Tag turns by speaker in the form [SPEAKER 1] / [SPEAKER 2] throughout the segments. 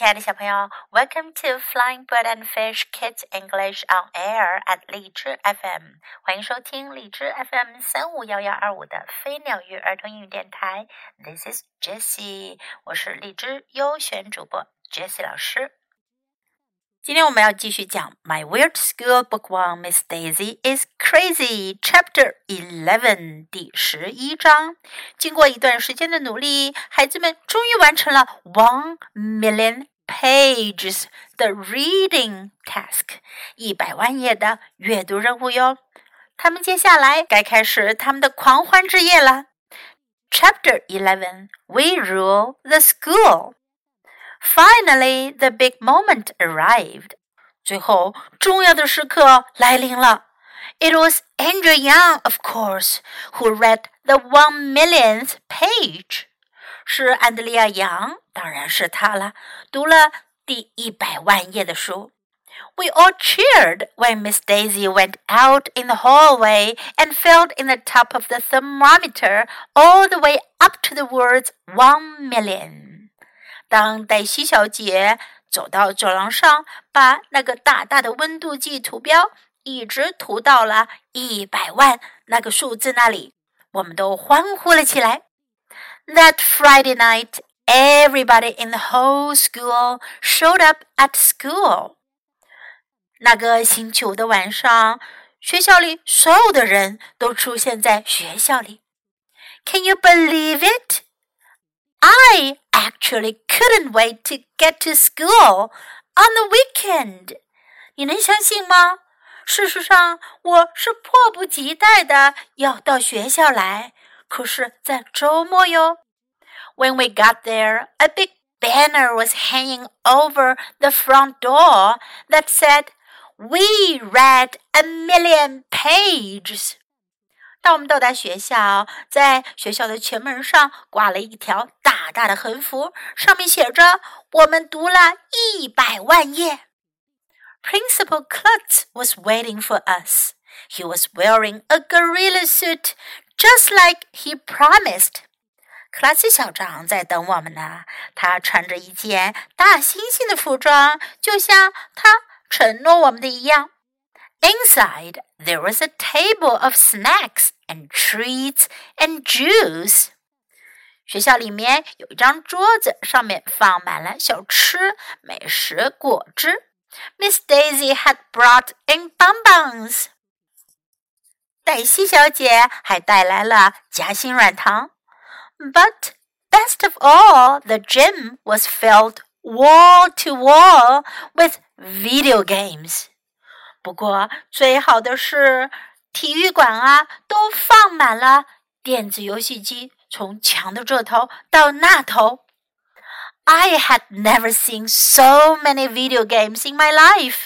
[SPEAKER 1] 亲爱的小朋友，Welcome to Flying Bird and Fish Kids English on Air at 荔枝 FM，欢迎收听荔枝 FM 三五幺幺二五的飞鸟鱼儿童英语电台。This is Jessie，我是荔枝优选主播 Jessie 老师。今天我们要继续讲《My Weird School Book One》，Miss Daisy is Crazy Chapter Eleven 第十一章。经过一段时间的努力，孩子们终于完成了 One Million pages the reading task，一百万页的阅读任务哟。他们接下来该开始他们的狂欢之夜了。Chapter Eleven: We rule the school. Finally, the big moment arrived. 最后，重要的时刻来临了。It was Andrea Young, of course, who read the one millionth page. 是安德利亚·杨，当然是他了，读了第一百万页的书。We all cheered when Miss Daisy went out in the hallway and felt in the top of the thermometer all the way up to the words one million. 当黛西小姐走到走廊上，把那个大大的温度计图标一直涂到了一百万那个数字那里，我们都欢呼了起来。That Friday night, everybody in the whole school showed up at school. 那个星期五的晚上，学校里所有的人都出现在学校里。Can you believe it? I actually couldn't wait to get to school on the weekend. 你能相信吗？事实上，我是迫不及待的要到学校来，可是，在周末哟。 When we got there, a big banner was hanging over the front door that said, "We read a million pages." 当我们到达学校，在学校的前门上挂了一条大大的横幅，上面写着：“我们读了一百万页。” Principal Klutz was waiting for us. He was wearing a gorilla suit, just like he promised. 克拉斯校长在等我们呢。他穿着一件大猩猩的服装，就像他承诺我们的一样。Inside, there was a table of snacks and treats and juice. 学校里面有一张桌子，上面放满了小吃、美食、果汁。Miss Daisy had brought in bonbons. 黛西小姐还带来了夹心软糖。But best of all, the gym was filled wall to wall with video games. 不过最好的是，体育馆啊都放满了电子游戏机，从墙的这头到那头。I had never seen so many video games in my life。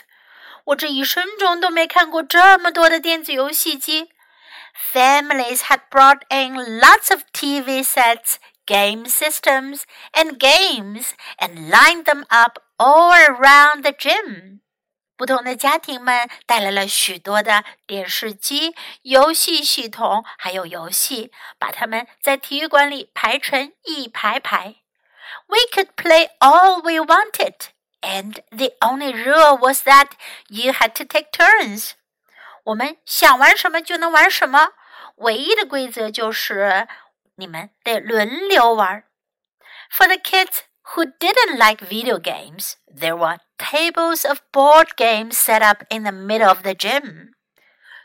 [SPEAKER 1] 我这一生中都没看过这么多的电子游戏机。 Families had brought in lots of TV sets, game systems, and games, and lined them up all around the gym. 不同的家庭们带来了许多的电视机、游戏系统，还有游戏，把它们在体育馆里排成一排排。We could play all we wanted, and the only rule was that you had to take turns. 我们想玩什么就能玩什么，唯一的规则就是你们得轮流玩。For the kids who didn't like video games, there were tables of board games set up in the middle of the gym.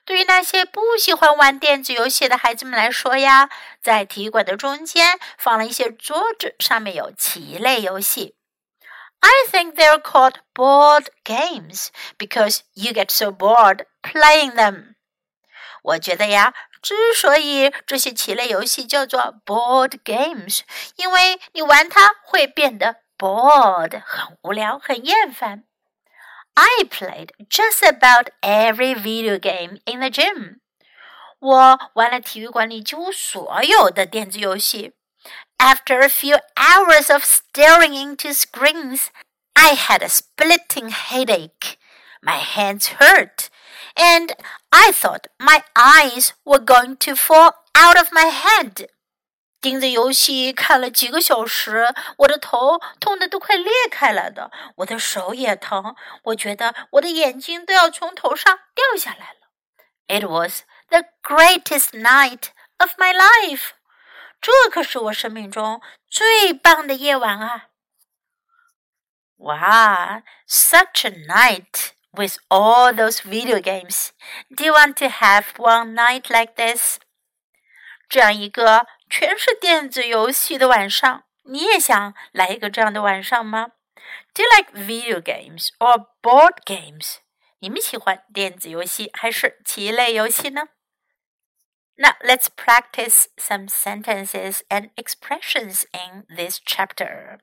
[SPEAKER 1] 对于那些不喜欢玩电子游戏的孩子们来说呀，在体育馆的中间放了一些桌子，上面有棋类游戏。I think they're called board games because you get so bored playing them. 我觉得呀，之所以这些棋类游戏叫做 board games，因为你玩它会变得 bored，很无聊，很厌烦。I played just about every video game in the gym. 我玩了体育馆里几乎所有的电子游戏。After a few hours of staring into screens, I had a splitting headache. My hands hurt, and I thought my eyes were going to fall out of my head. 盯着游戏看了几个小时，我的头痛得都快裂开了的，我的手也疼，我觉得我的眼睛都要从头上掉下来了。It was the greatest night of my life。这可是我生命中最棒的夜晚啊！Wow, such a night with all those video games. Do you want to have one night like this? 这样一个全是电子游戏的晚上，你也想来一个这样的晚上吗？Do you like video games or board games？你们喜欢电子游戏还是棋类游戏呢？Now let's practice some sentences and expressions in this chapter.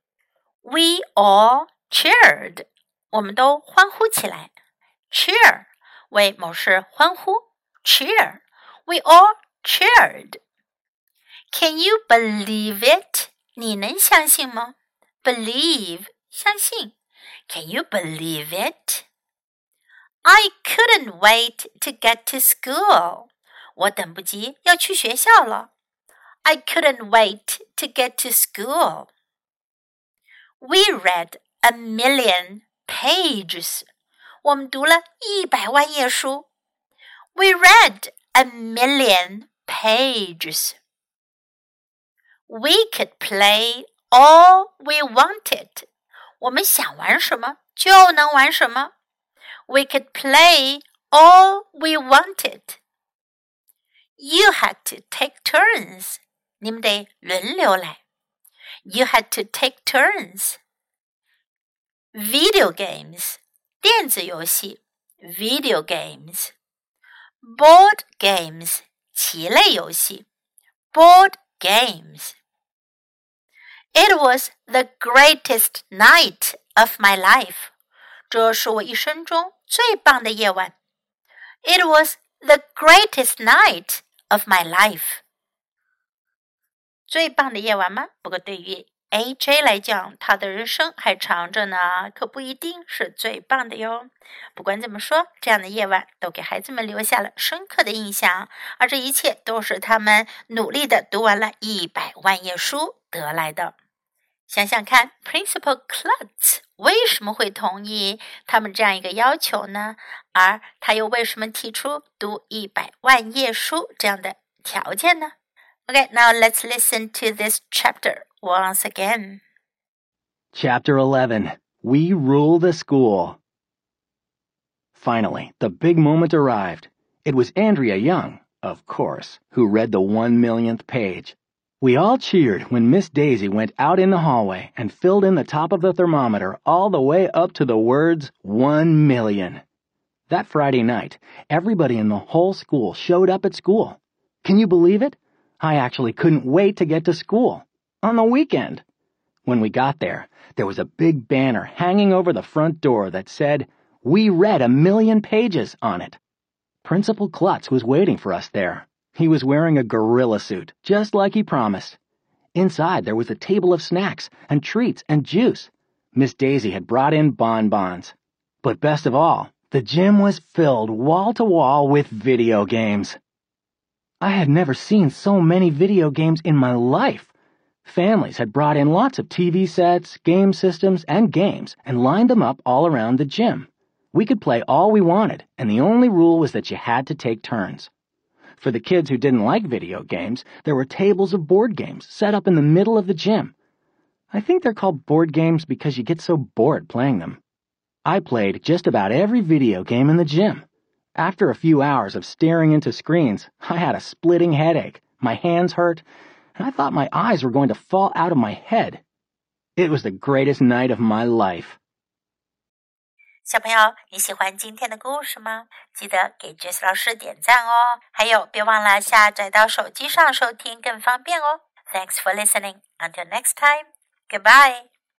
[SPEAKER 1] We all cheered. 我们都欢呼起来。Cheer 为某事欢呼。Cheer. We all cheered. Can you believe it？你能相信吗？Believe 相信。Can you believe it? I couldn't wait to get to school. 我等不及要去学校了。I couldn't wait to get to school. We read a million pages. 我们读了一百万页书。We read a million pages. We could play all we wanted. 我们想玩什么就能玩什么。We could play all we wanted. You had to take turns. 你们得轮流来。You had to take turns. Video games. 电子游戏。Video games. Board games. 棋类游戏。Board games. It was the greatest night of my life. 这是我一生中最棒的夜晚。It was the greatest night of my life. 最棒的夜晚吗？不过对于 AJ 来讲，他的人生还长着呢，可不一定是最棒的哟。不管怎么说，这样的夜晚都给孩子们留下了深刻的印象，而这一切都是他们努力的读完了一百万页书得来的。想想看，Principal Klutz 为什么会同意他们这样一个要求呢？而他又为什么提出读一百万页书这样的条件呢？OK，now let's listen to this chapter once again.
[SPEAKER 2] Chapter 11 We Rule the School. Finally, the big moment arrived. It was Andrea Young, of course, who read the one millionth page. We all cheered when Miss Daisy went out in the hallway and filled in the top of the thermometer all the way up to the words one million. That Friday night, everybody in the whole school showed up at school. Can you believe it? I actually couldn't wait to get to school. On the weekend. When we got there, there was a big banner hanging over the front door that said, We read a million pages on it. Principal Klutz was waiting for us there. He was wearing a gorilla suit, just like he promised. Inside, there was a table of snacks and treats and juice. Miss Daisy had brought in bonbons. But best of all, the gym was filled wall to wall with video games. I had never seen so many video games in my life. Families had brought in lots of TV sets, game systems, and games and lined them up all around the gym. We could play all we wanted, and the only rule was that you had to take turns. For the kids who didn't like video games, there were tables of board games set up in the middle of the gym. I think they're called board games because you get so bored playing them. I played just about every video game in the gym. After a few hours of staring into screens, I had a splitting headache, my hands hurt, I thought my eyes were going to fall out of my head. It was the greatest night of my life.
[SPEAKER 1] 小朋友，你喜欢今天的故事吗？记得给 Jess 老师点赞哦！还有，别忘了下载到手机上收听，更方便哦。Thanks for listening. Until next time. Goodbye.